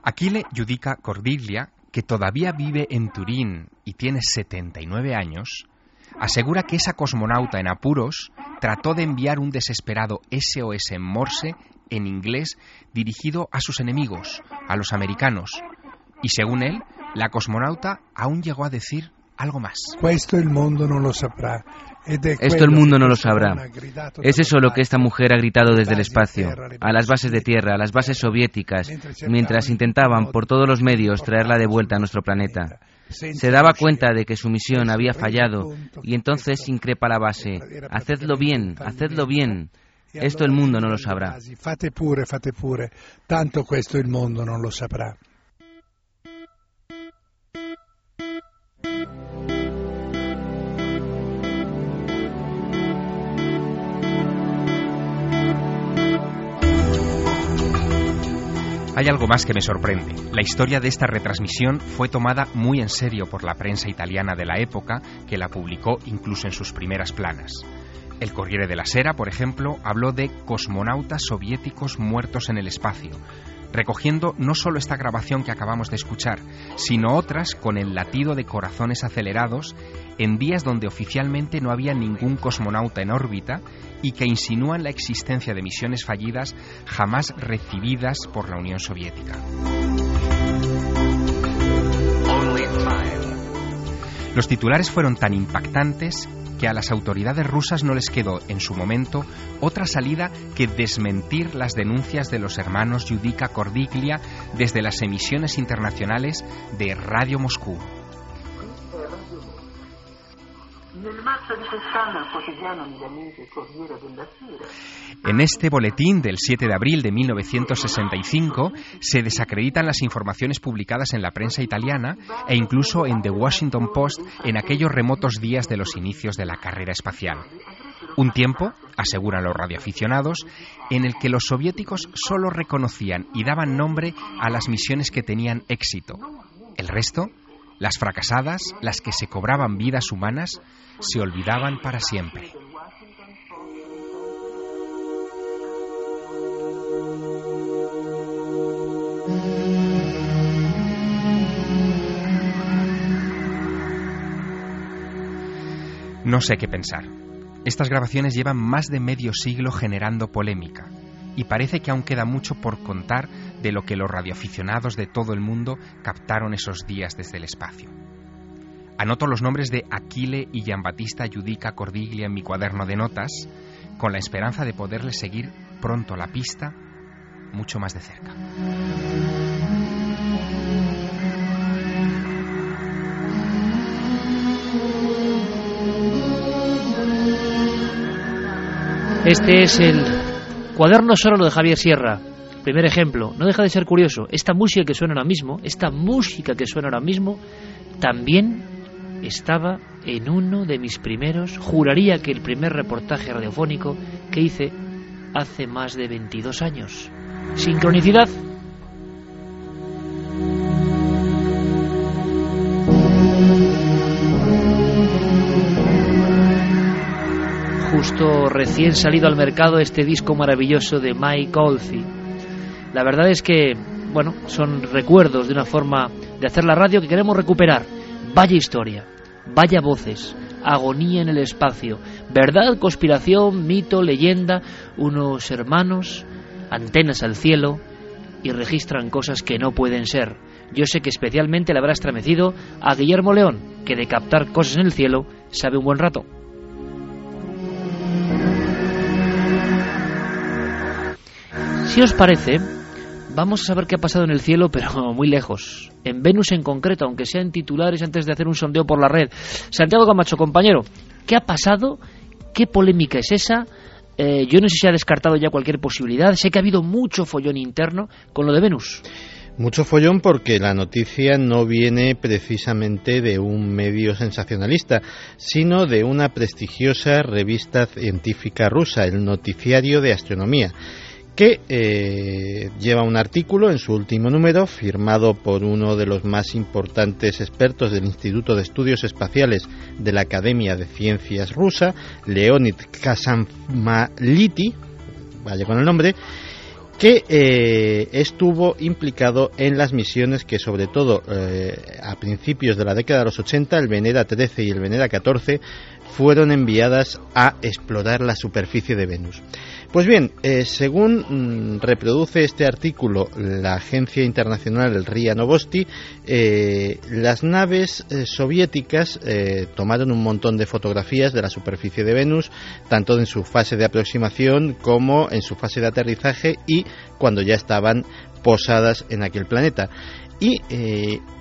Aquile Judica Cordiglia, que todavía vive en Turín y tiene 79 años, asegura que esa cosmonauta en apuros trató de enviar un desesperado SOS en Morse en inglés dirigido a sus enemigos, a los americanos. Y según él, la cosmonauta aún llegó a decir algo más. Esto el mundo no lo. Esto el mundo no lo sabrá. Es eso lo que esta mujer ha gritado desde el espacio, a las bases de tierra, a las bases soviéticas, mientras intentaban por todos los medios traerla de vuelta a nuestro planeta. Se daba cuenta de que su misión había fallado y entonces increpa la base. Hacedlo bien, hacedlo bien. Esto el mundo no lo sabrá. Fate pure, fate pure. Tanto questo el mundo no lo sabrá. Hay algo más que me sorprende. La historia de esta retransmisión fue tomada muy en serio por la prensa italiana de la época, que la publicó incluso en sus primeras planas. El Corriere de la Sera, por ejemplo, habló de cosmonautas soviéticos muertos en el espacio, recogiendo no solo esta grabación que acabamos de escuchar, sino otras con el latido de corazones acelerados en días donde oficialmente no había ningún cosmonauta en órbita y que insinúan la existencia de misiones fallidas jamás recibidas por la Unión Soviética. Los titulares fueron tan impactantes que a las autoridades rusas no les quedó en su momento otra salida que desmentir las denuncias de los hermanos Yudica Cordiglia desde las emisiones internacionales de Radio Moscú. En este boletín del 7 de abril de 1965 se desacreditan las informaciones publicadas en la prensa italiana e incluso en The Washington Post en aquellos remotos días de los inicios de la carrera espacial. Un tiempo, aseguran los radioaficionados, en el que los soviéticos solo reconocían y daban nombre a las misiones que tenían éxito. El resto, las fracasadas, las que se cobraban vidas humanas, se olvidaban para siempre. No sé qué pensar. Estas grabaciones llevan más de medio siglo generando polémica y parece que aún queda mucho por contar de lo que los radioaficionados de todo el mundo captaron esos días desde el espacio. Anoto los nombres de Aquile y Giambattista Giudica Cordiglia en mi cuaderno de notas, con la esperanza de poderles seguir pronto la pista mucho más de cerca. Este es el cuaderno solo de Javier Sierra. Primer ejemplo, no deja de ser curioso, esta música que suena ahora mismo, esta música que suena ahora mismo, también estaba en uno de mis primeros, juraría que el primer reportaje radiofónico que hice hace más de 22 años. Sincronicidad. Recién salido al mercado este disco maravilloso de Mike Oldfield. La verdad es que, bueno, son recuerdos de una forma de hacer la radio que queremos recuperar Vaya historia, vaya voces, agonía en el espacio, verdad, conspiración, mito, leyenda, unos hermanos, antenas al cielo y registran cosas que no pueden ser. Yo sé que especialmente le habrá estremecido a Guillermo León, que de captar cosas en el cielo sabe un buen rato. Si os parece, Vamos a saber qué ha pasado en el cielo, pero muy lejos. En Venus en concreto, aunque sean titulares antes de hacer un sondeo por la red. Santiago Camacho, compañero, ¿qué ha pasado? ¿Qué polémica es esa? Eh, yo no sé si ha descartado ya cualquier posibilidad. Sé que ha habido mucho follón interno con lo de Venus. Mucho follón porque la noticia no viene precisamente de un medio sensacionalista, sino de una prestigiosa revista científica rusa, el Noticiario de Astronomía que eh, lleva un artículo en su último número firmado por uno de los más importantes expertos del Instituto de Estudios Espaciales de la Academia de Ciencias rusa, Leonid Kasamality, vaya con el nombre, que eh, estuvo implicado en las misiones que sobre todo eh, a principios de la década de los 80 el Venera 13 y el Venera 14 fueron enviadas a explorar la superficie de Venus. Pues bien, eh, según mm, reproduce este artículo la agencia internacional RIA Novosti, eh, las naves eh, soviéticas tomaron un montón de fotografías de la superficie de Venus, tanto en su fase de aproximación como en su fase de aterrizaje y cuando ya estaban posadas en aquel planeta. Y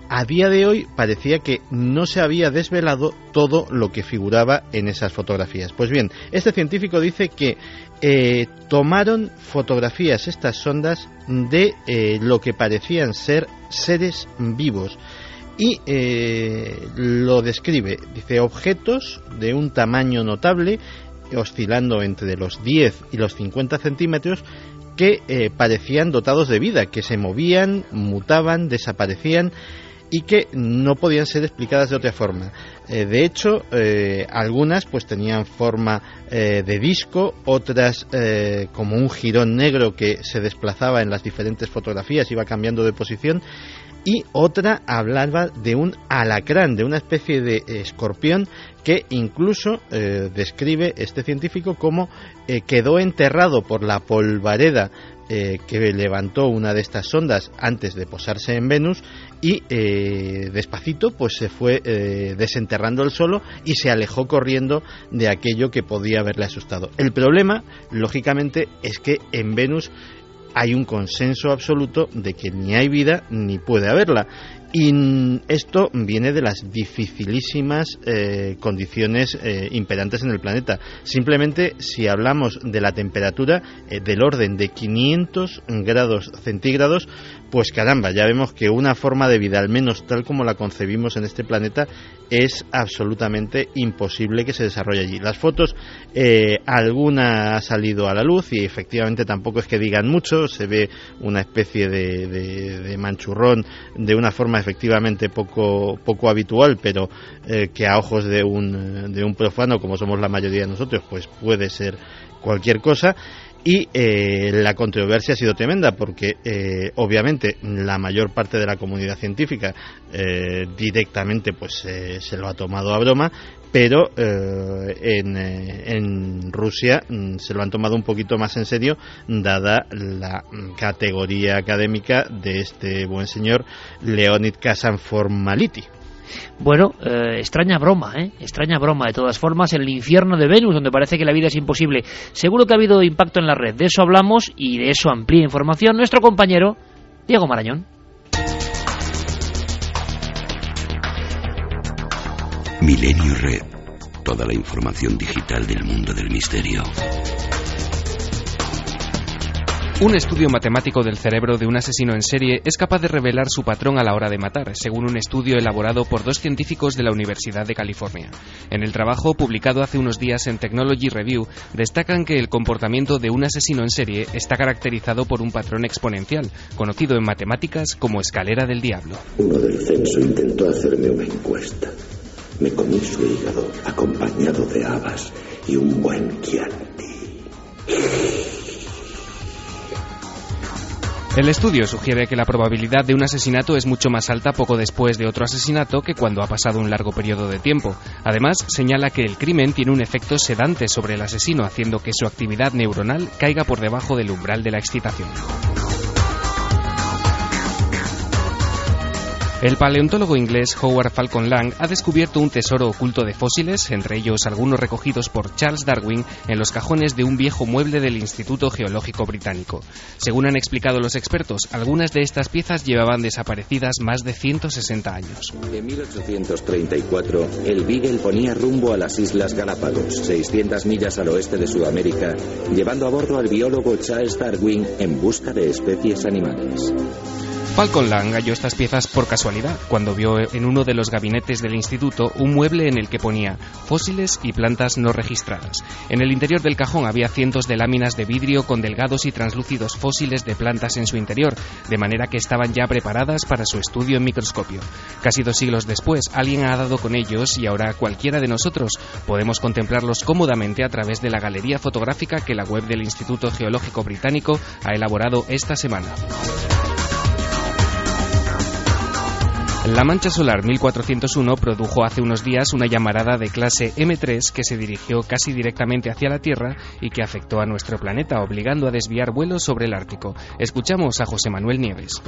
a día de hoy parecía que no se había desvelado todo lo que figuraba en esas fotografías. Pues bien, este científico dice que eh, tomaron fotografías estas sondas de eh, lo que parecían ser seres vivos. Y eh, lo describe, dice objetos de un tamaño notable oscilando entre los 10 y los 50 centímetros que parecían dotados de vida, que se movían, mutaban, desaparecían y que no podían ser explicadas de otra forma. Eh, de hecho, eh, algunas pues tenían forma eh, de disco, otras como un jirón negro que se desplazaba en las diferentes fotografías, iba cambiando de posición y otra hablaba de un alacrán, de una especie de escorpión que incluso describe este científico como quedó enterrado por la polvareda eh, que levantó una de estas sondas antes de posarse en Venus y despacito pues se fue desenterrando el solo y se alejó corriendo de aquello que podía haberle asustado. El problema, lógicamente, es que en Venus hay un consenso absoluto de que ni hay vida ni puede haberla. Y esto viene de las dificilísimas eh, condiciones eh, imperantes en el planeta. Simplemente, si hablamos de la temperatura eh, del orden de 500 grados centígrados, pues caramba, ya vemos que una forma de vida, al menos tal como la concebimos en este planeta, es absolutamente imposible que se desarrolle allí. Las fotos, alguna ha salido a la luz y efectivamente tampoco es que digan mucho, se ve una especie de manchurrón de una forma efectivamente poco, poco habitual, pero eh, que a ojos de un, de un profano, como somos la mayoría de nosotros, pues puede ser cualquier cosa. Y eh, la controversia ha sido tremenda porque, eh, obviamente, la mayor parte de la comunidad científica directamente pues se lo ha tomado a broma, pero eh, en, eh, en, Rusia mm, se lo han tomado un poquito más en serio, dada la categoría académica de este buen señor Leonid Kazanformality. Bueno, eh, extraña broma, ¿eh? Extraña broma. De todas formas, en el infierno de Venus, donde parece que la vida es imposible. Seguro que ha habido impacto en la red. De eso hablamos y de eso amplía información nuestro compañero Diego Marañón. Milenio Red. Toda la información digital del mundo del misterio. Un estudio matemático del cerebro de un asesino en serie es capaz de revelar su patrón a la hora de matar, según un estudio elaborado por dos científicos de la Universidad de California. En el trabajo, publicado hace unos días en Technology Review, destacan que el comportamiento de un asesino en serie está caracterizado por un patrón exponencial, conocido en matemáticas como escalera del diablo. Uno del censo intentó hacerme una encuesta. Me comí su hígado acompañado de habas y un buen chianti. El estudio sugiere que la probabilidad de un asesinato es mucho más alta poco después de otro asesinato que cuando ha pasado un largo periodo de tiempo. Además, señala que el crimen tiene un efecto sedante sobre el asesino, haciendo que su actividad neuronal caiga por debajo del umbral de la excitación. El paleontólogo inglés Howard Falcon Lang ha descubierto un tesoro oculto de fósiles, entre ellos algunos recogidos por Charles Darwin en los cajones de un viejo mueble del Instituto Geológico Británico. Según han explicado los expertos, algunas de estas piezas llevaban desaparecidas más de 160 años. En 1834, el Beagle ponía rumbo a las Islas Galápagos, 600 millas al oeste de Sudamérica, llevando a bordo al biólogo Charles Darwin en busca de especies animales. Falcon Lang halló estas piezas por casualidad cuando vio en uno de los gabinetes del instituto un mueble en el que ponía fósiles y plantas no registradas. En el interior del cajón había cientos de láminas de vidrio con delgados y translúcidos fósiles de plantas en su interior, de manera que estaban ya preparadas para su estudio en microscopio. Casi dos siglos después, alguien ha dado con ellos y ahora cualquiera de nosotros podemos contemplarlos cómodamente a través de la galería fotográfica que la web del Instituto Geológico Británico ha elaborado esta semana. La mancha solar 1401 produjo hace unos días una llamarada de clase M3 que se dirigió casi directamente hacia la Tierra y que afectó a nuestro planeta, obligando a desviar vuelos sobre el Ártico. Escuchamos a José Manuel Nieves.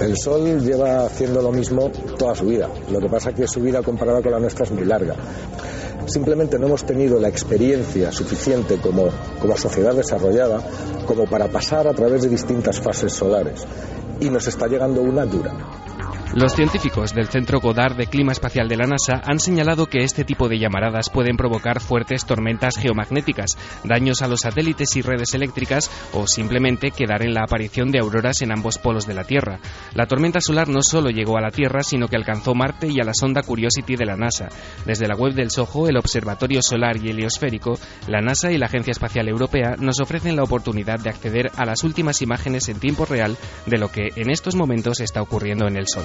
el Sol lleva haciendo lo mismo toda su vida. Lo que pasa es que su vida comparada con la nuestra es muy larga. Simplemente no hemos tenido la experiencia suficiente como, como sociedad desarrollada como para pasar a través de distintas fases solares. Y nos está llegando una dura. Los científicos del Centro Goddard de Clima Espacial de la NASA han señalado que este tipo de llamaradas pueden provocar fuertes tormentas geomagnéticas, daños a los satélites y redes eléctricas o simplemente quedar en la aparición de auroras en ambos polos de la Tierra. La tormenta solar no solo llegó a la Tierra, sino que alcanzó Marte y a la sonda Curiosity de la NASA. Desde la web del SOHO, el Observatorio Solar y Heliosférico, la NASA y la Agencia Espacial Europea nos ofrecen la oportunidad de acceder a las últimas imágenes en tiempo real de lo que en estos momentos está ocurriendo en el Sol.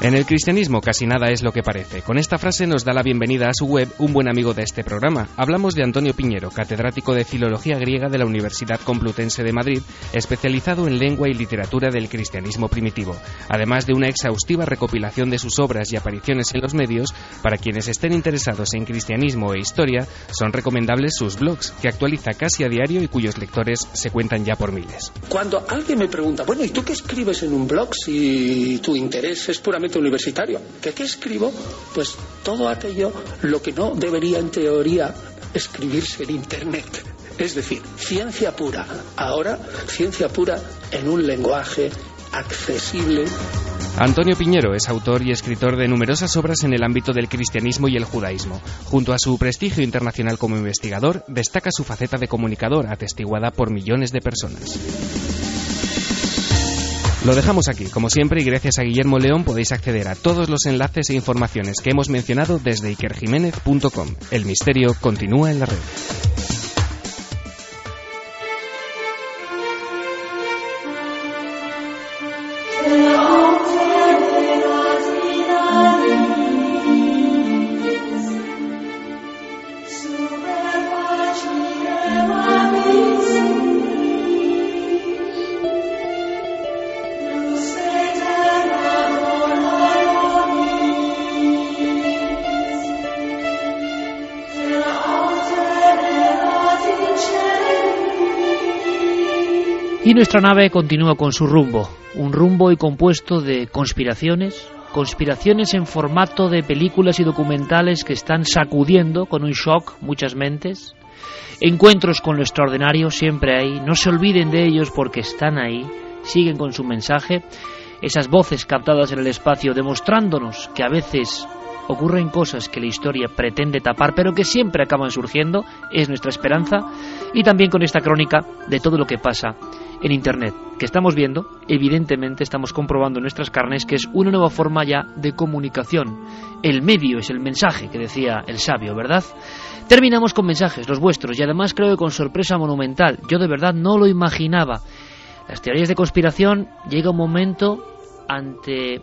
En el cristianismo casi nada es lo que parece. Con esta frase nos da la bienvenida a su web un buen amigo de este programa. Hablamos de Antonio Piñero, catedrático de Filología Griega de la Universidad Complutense de Madrid, especializado en lengua y literatura del cristianismo primitivo, además de una exhaustiva recopilación de sus obras y apariciones en los medios. Para quienes estén interesados en cristianismo e historia, son recomendables sus blogs, que actualiza casi a diario y cuyos lectores se cuentan ya por miles. Cuando alguien me pregunta, bueno, ¿y tú qué escribes en un blog si tu interés es puramente universitario. ¿Qué, ¿Qué escribo? Pues todo aquello lo que no debería en teoría escribirse en Internet. Es decir, ciencia pura. Ahora, ciencia pura en un lenguaje accesible. Antonio Piñero es autor y escritor de numerosas obras en el ámbito del cristianismo y el judaísmo. Junto a su prestigio internacional como investigador, destaca su faceta de comunicador, atestiguada por millones de personas. Lo dejamos aquí, como siempre, y gracias a Guillermo León podéis acceder a todos los enlaces e informaciones que hemos mencionado desde ikerjiménez.com. El misterio continúa en la red. Nuestra nave continúa con su rumbo, un rumbo y compuesto de conspiraciones, conspiraciones en formato de películas y documentales que están sacudiendo con un shock muchas mentes, encuentros con lo extraordinario siempre hay, no se olviden de ellos porque están ahí, siguen con su mensaje, esas voces captadas en el espacio demostrándonos que a veces ocurren cosas que la historia pretende tapar, pero que siempre acaban surgiendo, es nuestra esperanza, y también con esta crónica de todo lo que pasa en Internet, que estamos viendo, evidentemente estamos comprobando en nuestras carnes que es una nueva forma ya de comunicación. El medio es el mensaje que decía el sabio, ¿verdad? Terminamos con mensajes, los vuestros, y además creo que con sorpresa monumental. Yo de verdad no lo imaginaba. Las teorías de conspiración llega un momento ante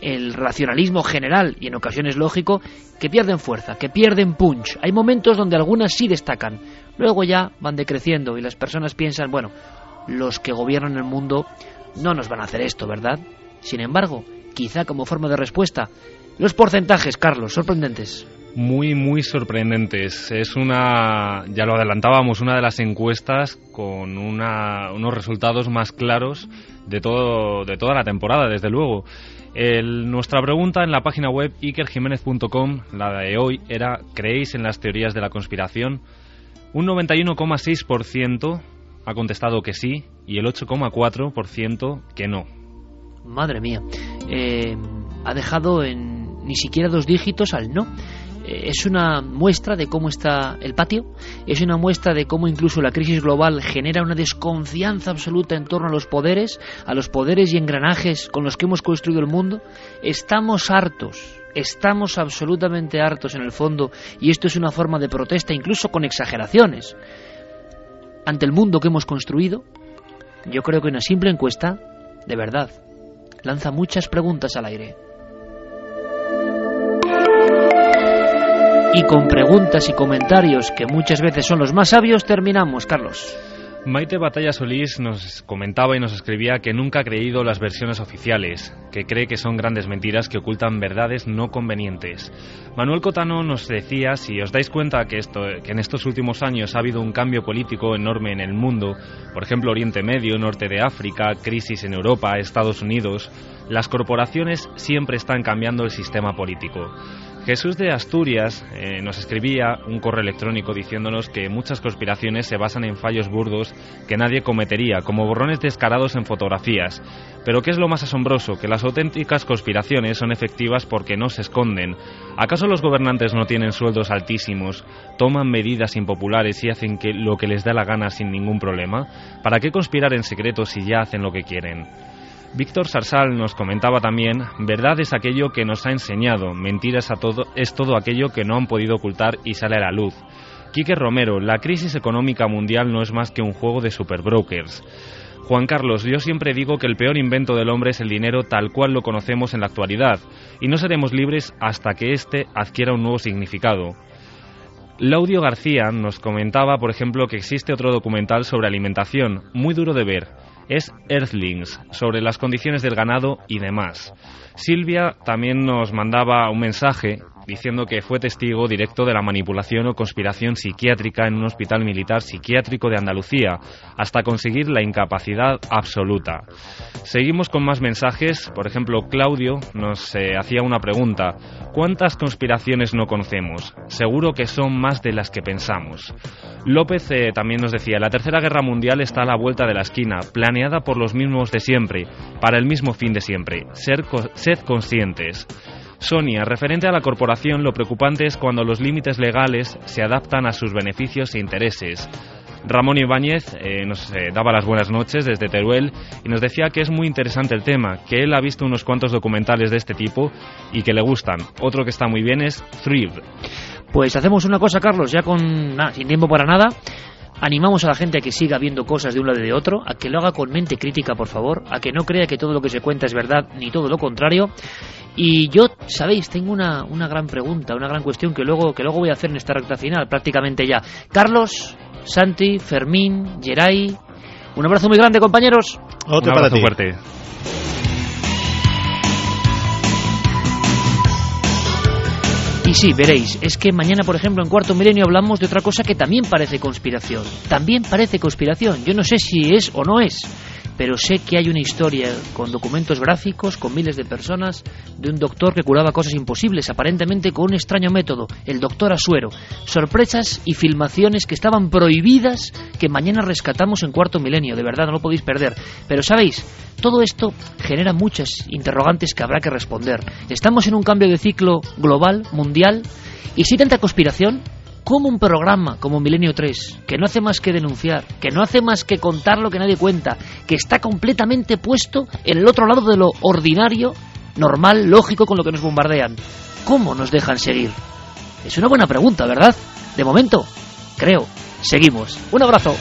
el racionalismo general y en ocasiones lógico que pierden fuerza, que pierden punch. Hay momentos donde algunas sí destacan, luego ya van decreciendo y las personas piensan, bueno, los que gobiernan el mundo no nos van a hacer esto, ¿verdad? Sin embargo, quizá como forma de respuesta, los porcentajes, Carlos, sorprendentes. Muy, muy sorprendentes. Es una, ya lo adelantábamos, una de las encuestas con unos resultados más claros de, todo, de toda la temporada, desde luego. nuestra pregunta en la página web ikerjiménez.com, la de hoy, era ¿creéis en las teorías de la conspiración? Un 91,6% ha contestado que sí y el 8,4% que no. Madre mía, eh, ha dejado en ni siquiera dos dígitos al no. Eh, es una muestra de cómo está el patio, es una muestra de cómo incluso la crisis global genera una desconfianza absoluta en torno a los poderes, a los poderes y engranajes con los que hemos construido el mundo. Estamos hartos, estamos absolutamente hartos en el fondo y esto es una forma de protesta incluso con exageraciones ante el mundo que hemos construido, yo creo que una simple encuesta, de verdad, lanza muchas preguntas al aire. Y con preguntas y comentarios que muchas veces son los más sabios, terminamos, Carlos. Maite Batalla Solís nos comentaba y nos escribía que nunca ha creído las versiones oficiales, que cree que son grandes mentiras que ocultan verdades no convenientes. Manuel Cotano nos decía, si os dais cuenta que, esto, que en estos últimos años ha habido un cambio político enorme en el mundo, por ejemplo Oriente Medio, Norte de África, crisis en Europa, Estados Unidos, las corporaciones siempre están cambiando el sistema político. Jesús de Asturias eh, nos escribía un correo electrónico diciéndonos que muchas conspiraciones se basan en fallos burdos que nadie cometería, como borrones descarados en fotografías. Pero ¿qué es lo más asombroso? Que las auténticas conspiraciones son efectivas porque no se esconden. ¿Acaso los gobernantes no tienen sueldos altísimos, toman medidas impopulares y hacen que lo que les da la gana sin ningún problema? ¿Para qué conspirar en secreto si ya hacen lo que quieren? Víctor Sarsal nos comentaba también, verdad es aquello que nos ha enseñado, mentiras a todo, es todo aquello que no han podido ocultar y sale a la luz. Quique Romero, la crisis económica mundial no es más que un juego de superbrokers. Juan Carlos, yo siempre digo que el peor invento del hombre es el dinero tal cual lo conocemos en la actualidad, y no seremos libres hasta que éste adquiera un nuevo significado. Laudio García nos comentaba, por ejemplo, que existe otro documental sobre alimentación, muy duro de ver. Es Earthlings, sobre las condiciones del ganado y demás. Silvia también nos mandaba un mensaje diciendo que fue testigo directo de la manipulación o conspiración psiquiátrica en un hospital militar psiquiátrico de Andalucía, hasta conseguir la incapacidad absoluta. Seguimos con más mensajes. Por ejemplo, Claudio nos eh, hacía una pregunta. ¿Cuántas conspiraciones no conocemos? Seguro que son más de las que pensamos. López eh, también nos decía, la Tercera Guerra Mundial está a la vuelta de la esquina, planeada por los mismos de siempre, para el mismo fin de siempre. Ser, sed conscientes. Sonia, referente a la corporación, lo preocupante es cuando los límites legales se adaptan a sus beneficios e intereses. Ramón Ibáñez eh, nos eh, daba las buenas noches desde Teruel y nos decía que es muy interesante el tema, que él ha visto unos cuantos documentales de este tipo y que le gustan. Otro que está muy bien es Thrive. Pues hacemos una cosa, Carlos, ya con sin tiempo para nada. Animamos a la gente a que siga viendo cosas de un lado y de otro, a que lo haga con mente crítica, por favor, a que no crea que todo lo que se cuenta es verdad, ni todo lo contrario. Y yo, sabéis, tengo una, una gran pregunta, una gran cuestión que luego, que luego voy a hacer en esta recta final, prácticamente ya. Carlos, Santi, Fermín, Geray, un abrazo muy grande, compañeros. Otro un abrazo fuerte. Y sí, veréis, es que mañana, por ejemplo, en Cuarto Milenio hablamos de otra cosa que también parece conspiración. También parece conspiración. Yo no sé si es o no es pero sé que hay una historia con documentos gráficos, con miles de personas, de un doctor que curaba cosas imposibles, aparentemente con un extraño método, el doctor Asuero. Sorpresas y filmaciones que estaban prohibidas, que mañana rescatamos en cuarto milenio, de verdad, no lo podéis perder. Pero sabéis, todo esto genera muchas interrogantes que habrá que responder. ¿Estamos en un cambio de ciclo global, mundial? ¿Y si tanta conspiración? ¿Cómo un programa como Milenio 3, que no hace más que denunciar, que no hace más que contar lo que nadie cuenta, que está completamente puesto en el otro lado de lo ordinario, normal, lógico con lo que nos bombardean, cómo nos dejan seguir? Es una buena pregunta, ¿verdad? De momento, creo, seguimos. Un abrazo.